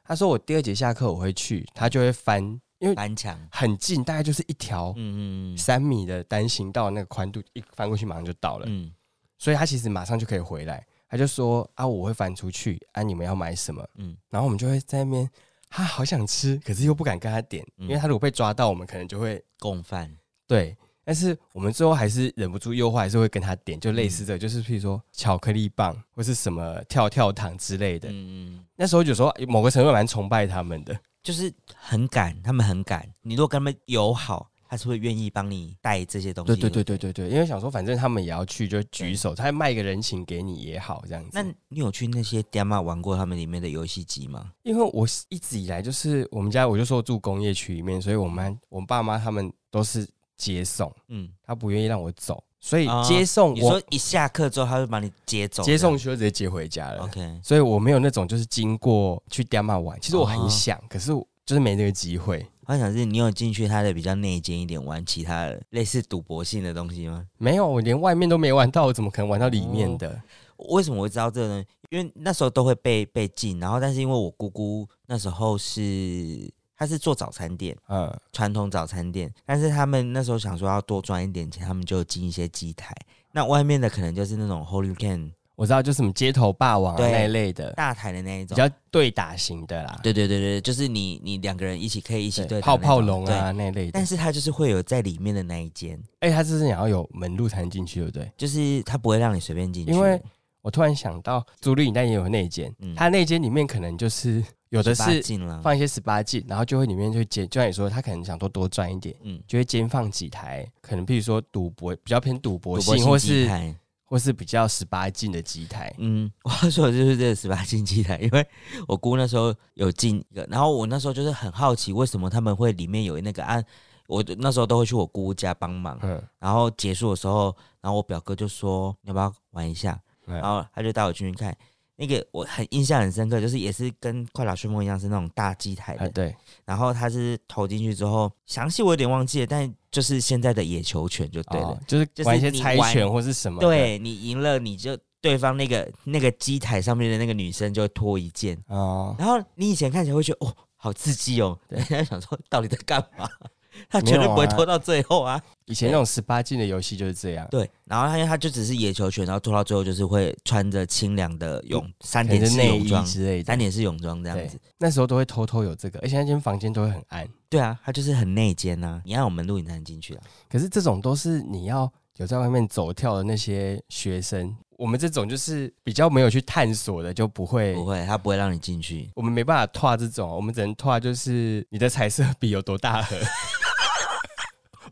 他说我第二节下课我会去，他就会翻，因为翻墙，很近，大概就是一条嗯嗯三米的单行道，那个宽度一翻过去马上就到了，嗯所以他其实马上就可以回来。他就说啊，我会翻出去啊，你们要买什么？嗯然后我们就会在那边，他好想吃，可是又不敢跟他点，嗯因为他如果被抓到，我们可能就会共犯，对。但是我们最后还是忍不住诱惑，还是会跟他点，就类嗯似的，就是譬如说巧克力棒或是什么跳跳糖之类的。嗯嗯，那时候有时候某个程度蛮崇拜他们的，就是很敢，他们很敢。你如果跟他们友好，他是会愿意帮你带这些东西。对对对对对对，因为想说反正他们也要去，就举手，他卖个人情给你也好，这样子。那你有去那些店嘛玩过他们里面的游戏机吗？因为我一直以来就是我们家，我就说住工业区里面，所以我们我爸妈他们都是接送，嗯，他不愿意让我走，所以哦接送我、你说一下课之后，他就把你接走，接送去就直接接回家了。OK，所以我没有那种就是经过去爹妈玩，其实我很哦想，可是就是没这个机会。我想是你有进去他的比较内奸一点，玩其他的类似赌博性的东西吗？没有，我连外面都没玩到，我怎么可能玩到里面的？为什么我会知道这个呢？因为那时候都会被被禁，然后但是因为我姑姑那时候是她是做早餐店，嗯，传统早餐店，但是他们那时候想说要多赚一点钱，他们就进一些机台。那外面的可能就是那种 Holy Can 我知道，就是什么街头霸王啊那一类的，大台的那一种。比较对打型的啦，对对对对，就是你你两个人一起可以一起对对泡泡龙啊那一类的但。是它就是会有在里面的那一间，哎，他就是你要有门路才能进去，对不对？就是他不会让你随便进去，因为我突然想到，租赁影带也有那间，嗯它内间里面可能就是有的是，放一些十八禁，然后就会里面就会兼，就像你说，他可能想多多赚一点，嗯，就会兼放几台，可能比如说赌博比较偏赌博性，或是。或是比较十八禁的机台。嗯，我要说的就是这个十八禁机台，因为我姑那时候有进一个，然后我那时候就是很好奇，为什么他们会里面有那个按，我那时候都会去我姑家帮忙，嗯，然后结束的时候，然后我表哥就说你要不要玩一下，嗯然后他就带我进去看。那个我很印象很深刻，就是也是跟快打旋风一样是那种大机台的，啊对，然后他是投进去之后，详细我有点忘记了，但就是现在的野球拳就对了，哦就是就是玩一些猜拳或是什么的。对你赢了你就对方那个那个机台上面的那个女生就会脱一件，哦，然后你以前看起来会觉得哦好刺激哦，对人家 想说到底在干嘛？他绝对不会拖到最后啊。以前那种十八禁的游戏就是这样，对，然后他因为他就只是野球拳，然后拖到最后就是会穿着清凉的泳三点式泳装，之类的三。点式泳装这样子。，那时候都会偷偷有这个，而且那间房间都会很暗。对啊，他就是很内奸呐、你要我们录影才能进去啊。可是这种都是你要有在外面走跳的那些学生，我们这种就是比较没有去探索的，就不会不会，他不会让你进去。我们没办法拓这种，我们只能拓就是你的彩色笔有多大盒。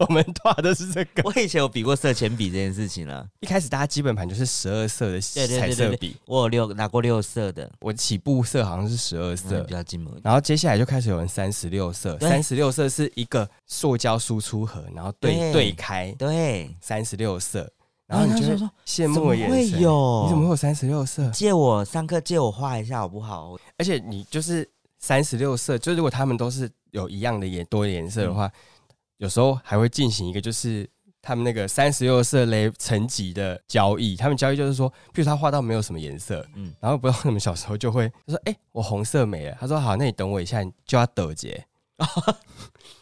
我们 画的是这个。我以前有比过色铅笔这件事情了。一开始大家基本盘就是十二色的彩色笔，我有六拿过六色的。我起步色好像是十二色，比较近门。然后接下来就开始有人三十六色，三十六色是一个塑胶输出盒，然后对对开，对，三十六色。然后你就说羡慕的眼神，你怎么会有三十六色？借我上课借我画一下好不好？而且你就是三十六色，就如果他们都是有一样的颜多颜色的话。有时候还会进行一个，就是他们那个三十六色雷层级的交易。他们交易就是说，譬如他画到没有什么颜色，嗯，然后不知道什么小时候就会他说：“哎，我红色没了。”他说：“好，那你等我一下，你就要抖结。”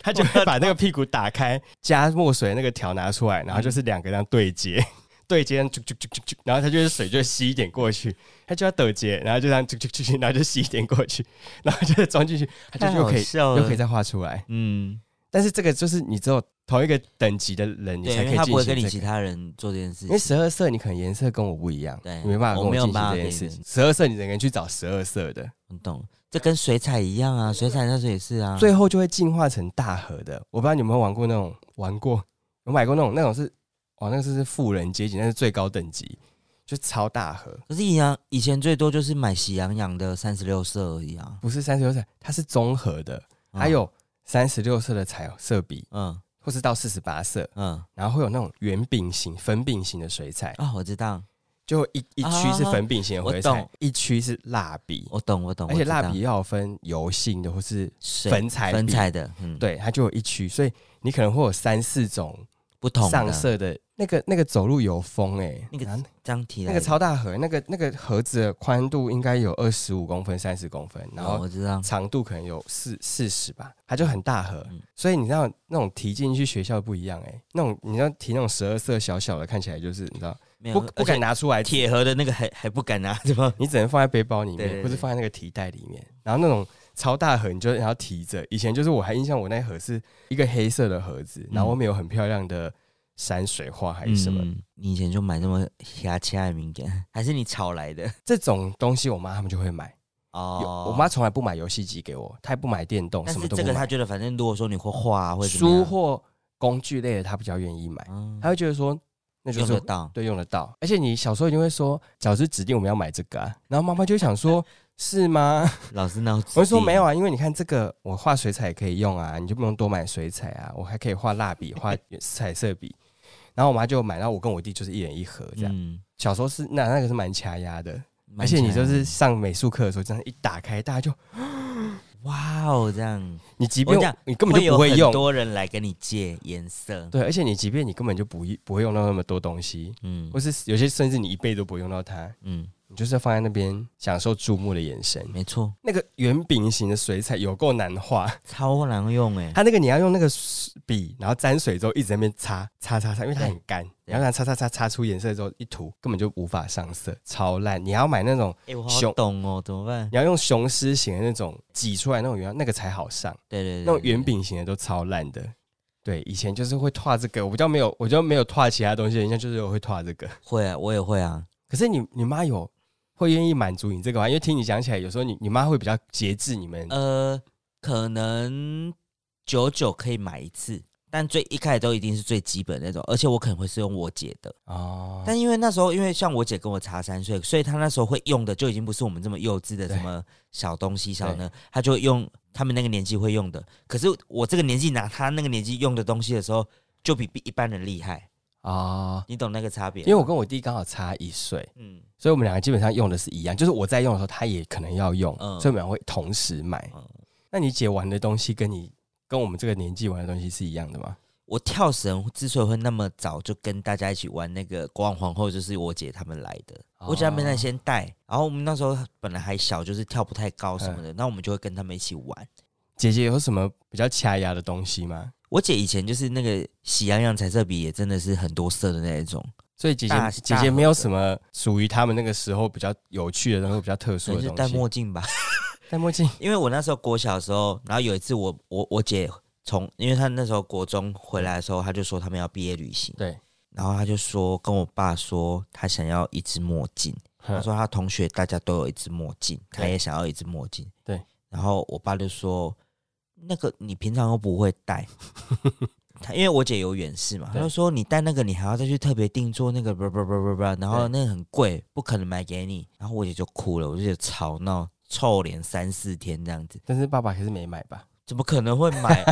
他就会把那个屁股打开，加墨水那个条拿出来，然后就是两个这样对接，对接，就就就就然后他就是水就吸一点过去，他就要抖结，然后就这样就就就然后就吸一点过去，然后就装进去，他就又可以又可以再画出来，嗯。但是这个就是你只有同一个等级的人，你才可以进行。他不会跟你其他人做这件事情，因为十二色你可能颜色跟我不一样，对，你没办法跟我进行这件事情。十二色你只能去找十二色的，我懂。这跟水彩一样啊，水彩那时候也是啊。最后就会进化成大盒的。我不知道你有没有玩过那种，玩过，有买过那种，那种是，哦，那个是是富人阶级，那是最高等级，就超大盒。可是以前以前最多就是买喜羊羊的三十六色而已啊，不是三十六色，它是综合的，还有。三十六色的彩色笔，嗯，或是到四十八色，嗯，然后会有那种圆饼型、粉饼型的水彩。啊，我知道，就一一区是粉饼型的水彩，一区是蜡笔，我懂我懂，而且蜡笔要分油性的或是粉彩粉彩的，嗯，对，它就有一区，所以你可能会有三四种不同上色的。那个那个走路有风哎，那个张提那个超大盒，那个那个盒子的宽度应该有二十五公分、三十公分，然后我知道。长度可能有四四十吧，它就很大盒，所以你知道那种提进去学校不一样哎，那种你要提那种十二色小小的，看起来就是你知道不不敢拿出来，铁盒的那个还还不敢 拿对吧？你只能放在背包里面，或是放在那个提袋里面，然后那种超大盒你就然后提着。以前就是我还印象，我那盒是一个黑色的盒子，然后外面有很漂亮的。山水画还是什么？你以前就买那么瞎七的敏感，还是你炒来的？这种东西，我妈他们就会买哦。我妈从来不买游戏机给我，她也不买电动，什么都不这个她觉得，反正如果说你会画或者书或工具类的，她比较愿意买。她会觉得说，那就是用得到，对，用得到。而且你小时候一定会说，老师指定我们要买这个，啊，然后妈妈就想说，是吗？老师那我就说没有啊，因为你看这个，我画水彩也可以用啊，你就不用多买水彩啊，我还可以画蜡笔、画彩色笔。然后我妈就买，然后我跟我弟就是一人一盒这样。小时候是那那个是蛮掐压的，而且你就是上美术课的时候，这样一打开，大家就 哇哦这样。你即便你根本就不会用，多人来跟你借颜色。对，而且你即便你根本就不不会用到那么多东西，嗯，或是有些甚至你一辈子都不会用到它，嗯。你就是要放在那边享受注目的眼神，没错。那个圆饼型的水彩有够难画，超难用哎。它那个你要用那个笔，然后沾水之后一直在那边擦擦擦擦，因为它很干，然后让它擦擦擦擦出颜色之后一涂根本就无法上色，超烂。你要买那种熊懂哦，怎么办？你要用雄狮型的那种挤出来那种圆，那个才好上。对对对，那种圆饼型的都超烂的。对，以前就是会画这个，我比较没有，我就没有画其他东西，人家就是会画这个。会啊，我也会啊。可是你你妈有？会愿意满足你这个吗？因为听你讲起来，有时候你你妈会比较节制你们。呃，可能久久可以买一次，但最一开始都一定是最基本那种，而且我可能会是用我姐的哦。但因为那时候，因为像我姐跟我差三岁，所以她那时候会用的就已经不是我们这么幼稚的什么小东西小呢，她就用他们那个年纪会用的。可是我这个年纪拿她那个年纪用的东西的时候，就比比一般人厉害。啊，你懂那个差别？因为我跟我弟刚好差一岁，嗯，所以我们两个基本上用的是一样，就是我在用的时候，他也可能要用，嗯所以我们俩会同时买。那你姐玩的东西跟你跟我们这个年纪玩的东西是一样的吗？我跳绳之所以会那么早就跟大家一起玩那个国王皇后，就是我姐他们来的，我姐他们那先带，然后我们那时候本来还小，就是跳不太高什么的，那我们就会跟他们一起玩。姐姐有什么比较掐牙的东西吗？我姐以前就是那个喜羊羊彩色笔，也真的是很多色的那一种，所以姐姐姐姐没有什么属于他们那个时候比较有趣的，然后比较特殊的东西。戴墨镜吧，戴墨镜。因为我那时候国小的时候，然后有一次我我我姐从，因为她那时候国中回来的时候，她就说他们要毕业旅行，对，然后她就说跟我爸说她想要一只墨镜，她说她同学大家都有一只墨镜，她也想要一只墨镜。对，然后我爸就说那个你平常又不会戴。他因为我姐有远视嘛，他就说你戴那个你还要再去特别定做那个不不不不不，然后那个很贵，不可能买给你。然后我姐就哭了，我就觉得吵闹臭脸三四天这样子。但是爸爸还是没买吧？怎么可能会买？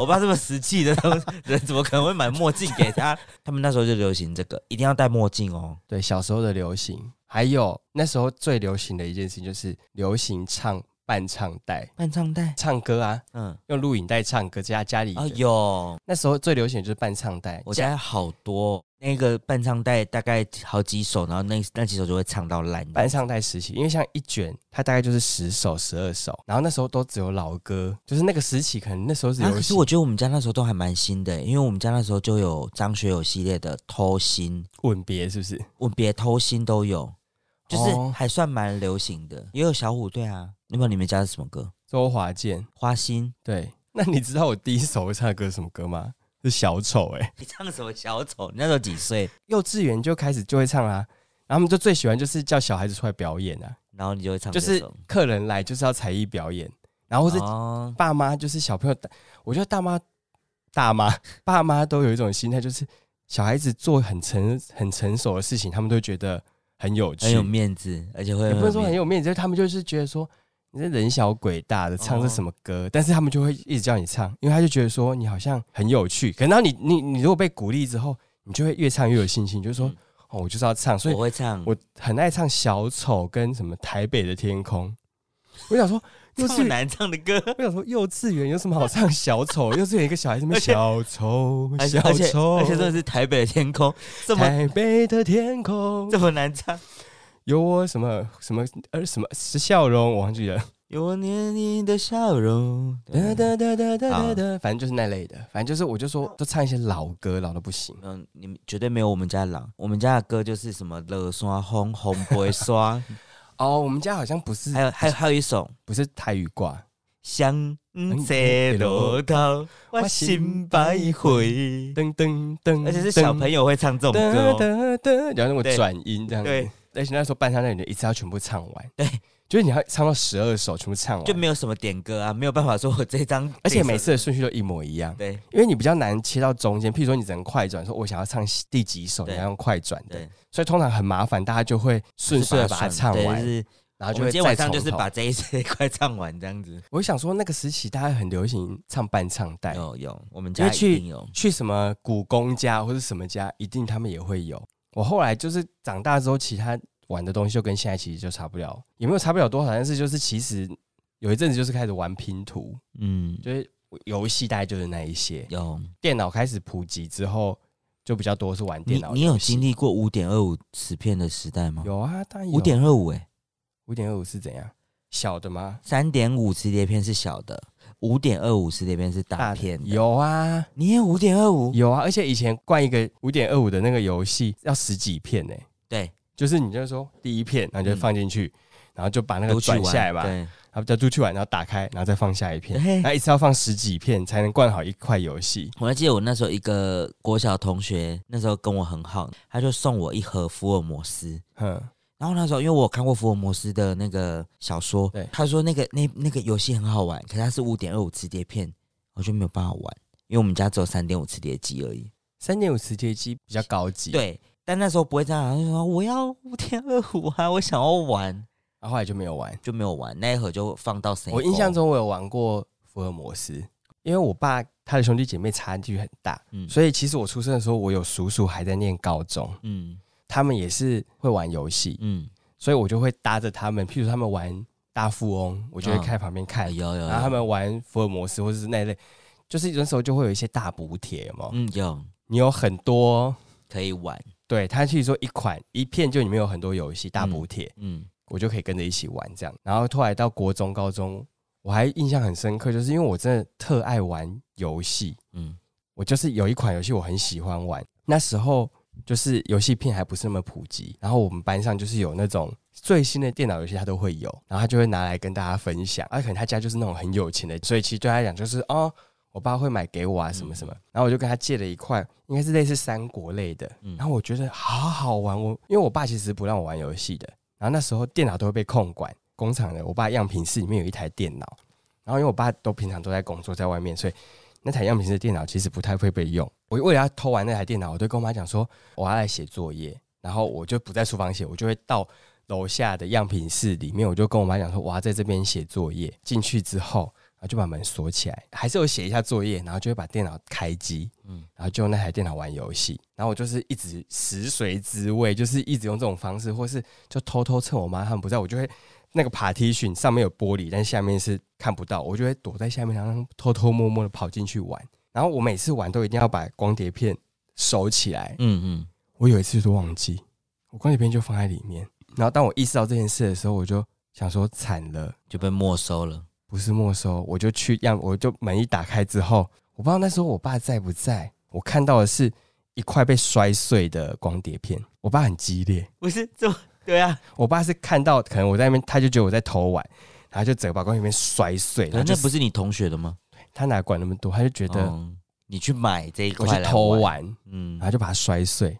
我爸这么实际的东人，怎么可能会买墨镜给他？他们那时候就流行这个，一定要戴墨镜哦。对，小时候的流行，还有那时候最流行的一件事情就是流行唱伴唱带，伴唱带，唱歌啊，嗯，用录影带唱歌，家家里。啊的有，那时候最流行的就是伴唱带，我家好多那个伴唱带，大概好几首，然后那那几首就会唱到烂。伴唱带时期，因为像一卷，它大概就是十首、十二首，然后那时候都只有老歌，就是那个时期可能那时候是啊，可是我觉得我们家那时候都还蛮新的，因为我们家那时候就有张学友系列的《偷心》，吻别是不是？吻别偷心都有，就是哦还算蛮流行的，也有小虎队啊。那么你们家是什么歌？周华健。花心？对，那你知道我第一首会唱的歌是什么歌吗？是小丑哎、你唱什么小丑？你那时候几岁？幼稚园就开始就会唱啊、然后他们就最喜欢就是叫小孩子出来表演啊，然后你就会唱就是，客人来就是要才艺表演，然后是哦，爸妈就是小朋友，我觉得大妈大妈 爸妈都有一种心态，就是小孩子做很成很成熟的事情，他们都觉得很有趣，很有面子，而且会也不能说很有有面子，就是他们就是觉得说你这人小鬼大的唱这什么歌，但是他们就会一直叫你唱，因为他就觉得说你好像很有趣。可能你你你如果被鼓励之后，你就会越唱越有信心，就是说、嗯。哦，我就是要唱，所以我会唱，我很爱唱小丑跟什么台北的天空。我想说幼稚园，难唱的歌，我想说幼稚园有什么好唱小丑？幼稚园一个小孩子小丑小丑，而且真的是台北的天空，这么台北的天空这么难唱。有我什么什么呃什么是笑容，我忘记了。有我念你的笑容，哒哒哒哒哒哒反正就是那类的，反正就是我就说，都唱一些老歌，老的不行。嗯，你们绝对没有我们家老，我们家的歌就是什么乐刷红红不会刷，哦，我们家好像不是还有还有还有一首。不是台语挂，香在路头，我心百回，噔噔噔，而且是小朋友会唱这种歌、然后那种转音这样子。对，而且那时候伴唱那里的一次要全部唱完。对，就是你要唱到十二首，全部唱完，就没有什么点歌啊，没有办法说我这张，而且每次的顺序都一模一样。对因为你比较难切到中间，譬如说你只能快转，说我想要唱第几首，你要用快转的，对，所以通常很麻烦，大家就会顺遂地把它唱完，就是然后就会今天晚上就是把这一这一块唱完这样子。我想说，那个时期大家很流行唱伴唱带，有有，我们家一定有。去什么古公家或者什么家，一定他们也会有。我后来就是长大之后，其他玩的东西就跟现在其实就差不了，也没有差不了多少，但是就是其实有一阵子就是开始玩拼图，嗯，就是游戏大概就是那一些。有电脑开始普及之后，就比较多是玩电脑你有经历过五点二五磁片的时代吗？有啊，当然有五点二五哎，五点二五是怎样？小的吗？三点五磁碟片是小的，五点二五磁碟片是大片的。有啊，你也五点二五？有啊，而且以前灌一个五点二五的那个游戏要十几片呢、对，就是你就是说第一片，然后就放进去，然后就把那个转下来吧，对，然后叫出去玩，然后打开，然后再放下一片，对那一次要放十几片才能灌好一块游戏。我还记得我那时候一个国小同学，那时候跟我很好，他就送我一盒福尔摩斯。哼，然后那时候因为我有看过福尔摩斯的那个小说对，他说那个那那个游戏很好玩，可是它是五点二五磁碟片，我就没有办法玩，因为我们家只有三点五磁碟机而已。三点五磁碟机比较高级，，对，但那时候不会这样，就说我要五点二五啊，我想要玩，然后后来就没有玩。就没有玩，那一盒就放到谁？我印象，中我有玩过福尔摩斯，因为我爸他的兄弟姐妹差距很大，嗯所以其实我出生的时候，我有叔叔还在念高中，嗯他们也是会玩游戏，嗯，所以我就会搭着他们，譬如他们玩大富翁，我就会嗯开旁边看，啊有有，然后他有们玩福尔摩斯或者是那一类，就是有的时候就会有一些大补贴嘛，嗯有你有很多，可以玩，对他去说一款一片就里面有很多游戏大补贴，嗯我就可以跟着一起玩这样。然后后来到国中、高中，我还印象很深刻，就是因为我真的特爱玩游戏，嗯我就是有一款游戏我很喜欢玩，那时候就是游戏片还不是那么普及，然后我们班上就是有那种最新的电脑游戏，他都会有，然后他就会拿来跟大家分享。啊，可能他家就是那种很有钱的，所以其实对他来讲就是哦，我爸会买给我啊，什么什么。然后我就跟他借了一块，应该是类似三国类的。然后我觉得好好玩，我因为我爸其实不让我玩游戏的。然后那时候电脑都会被控管，工厂的我爸样品室里面有一台电脑。然后因为我爸都平常都在工作，在外面，所以那台样品室电脑其实不太会被用。我为了要偷玩那台电脑，我就跟我妈讲说，我要来写作业，然后我就不在书房写，我就会到楼下的样品室里面，我就跟我妈讲说，我要在这边写作业。进去之后，然后就把门锁起来，还是有写一下作业，然后就会把电脑开机，嗯，然后就用那台电脑玩游戏。然后我就是一直食髓知味，就是一直用这种方式，或是就偷偷趁我妈他们不在，我就会。那个爬梯逊上面有玻璃，但下面是看不到，我就会躲在下面，然后偷偷摸摸的跑进去玩。然后我每次玩都一定要把光碟片收起来。嗯嗯，我有一次都忘记，我光碟片就放在里面。然后当我意识到这件事的时候，我就想说惨了，就被没收了。不是没收，我就去让，我就门一打开之后，我不知道那时候我爸在不在，我看到的是一块被摔碎的光碟片。我爸很激烈，不是这。对啊，我爸是看到可能我在那边，他就觉得我在偷玩，然后就整个把光碟片摔碎。那不是你同学的吗？他哪管那么多？他就觉得你去买这一块去偷玩，嗯，然后就把它摔碎，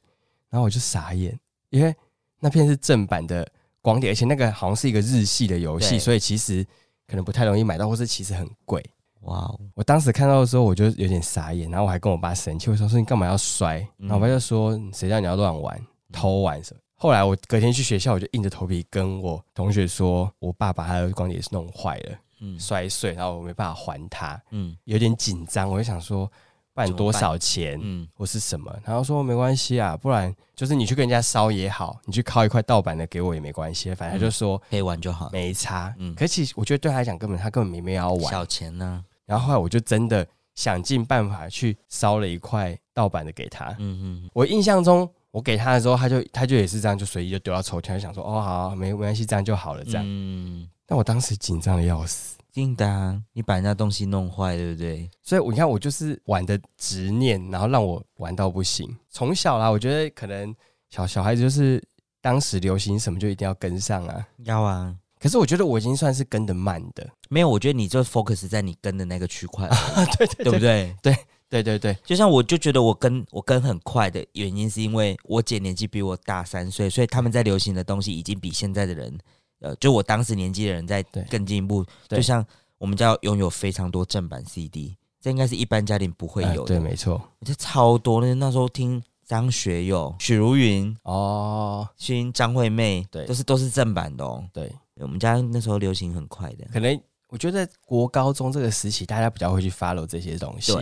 然后我就傻眼，因为那片是正版的光碟，而且那个好像是一个日系的游戏，所以其实可能不太容易买到，或是其实很贵。哇哦！我当时看到的时候，我就有点傻眼，然后我还跟我爸生气，我说：“说你干嘛要摔？”然后我爸就说：“谁叫你要乱玩、偷玩什么？”后来我隔天去学校，我就硬着头皮跟我同学说，我爸把他的光碟是弄坏了，嗯，摔碎，然后我没办法还他，嗯，有点紧张，我就想说，不然多少钱，嗯，或是什么，然后说没关系啊，不然就是你去跟人家烧也好，你去拷一块盗版的给我也没关系，反正就说可以玩就好，没差，嗯，可其实我觉得对他来讲根本他根本没没要玩，小钱呢，然后后来我就真的想尽办法去烧了一块盗版的给他，嗯嗯，我印象中。我给他的时候，他就他就也是这样，就随意就丢到抽屉，就想说哦好，没没关系，这样就好了，这样。嗯。但我当时紧张的要死，定的，你把人家东西弄坏，对不对？所以你看，我就是玩的执念，然后让我玩到不行。从小啦，我觉得可能小小孩子就是当时流行什么就一定要跟上啊，要啊。可是我觉得我已经算是跟的慢的，没有，我觉得你就 focus 在你跟的那个区块，对对对不对？对。对对对，就像我就觉得我跟我跟很快的原因，是因为我姐年纪比我大三岁，所以他们在流行的东西已经比现在的人，呃，就我当时年纪的人在更进一步。就像我们家拥有非常多正版 CD，这应该是一般家庭不会有的。对，没错，这超多。那那时候听张学友、许茹芸哦，听张惠妹，对，都是都是正版的哦。对，我们家那时候流行很快的。可能我觉得国高中这个时期，大家比较会去 follow 这些东西。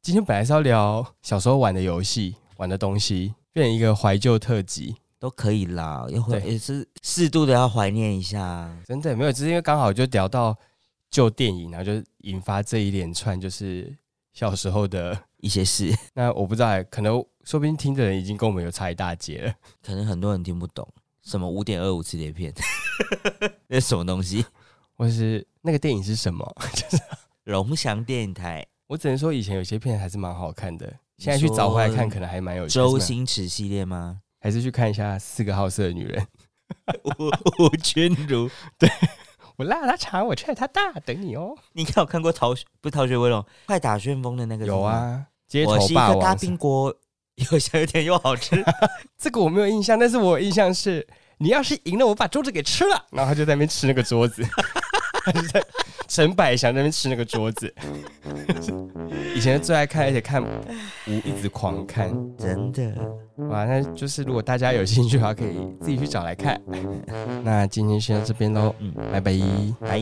今天本来是要聊小时候玩的游戏、玩的东西，变成一个怀旧特辑都可以啦，也会也是适度的要怀念一下。真的没有，只是因为刚好就聊到旧电影，然后就引发这一连串就是小时候的一些事。那我不知道，可能说不定听的人已经跟我们有差一大截了。可能很多人听不懂什么五点二五磁碟片，那什么东西，或是那个电影是什么？就是龙翔电影台。我只能说，以前有些片还是蛮好看的。现在去找回来看，可能还蛮有。周星驰系列吗？还是去看一下《四个好色的女人》？吴君如，对我拉他长，我踹他大，等你哦。你看，我看过《逃不逃学威龙》，快打旋风的那个有啊。街头霸王大冰锅，又香又甜又好吃。这个我没有印象，但是我印象是，你要是赢了，我把桌子给吃了。然后他就在那边吃那个桌子。陈百祥在那边吃那个桌子，以前最爱看，而且看无一直狂看，真的哇！那就是如果大家有兴趣的话，可以自己去找来看。那今天先到这边喽，嗯，拜拜，拜。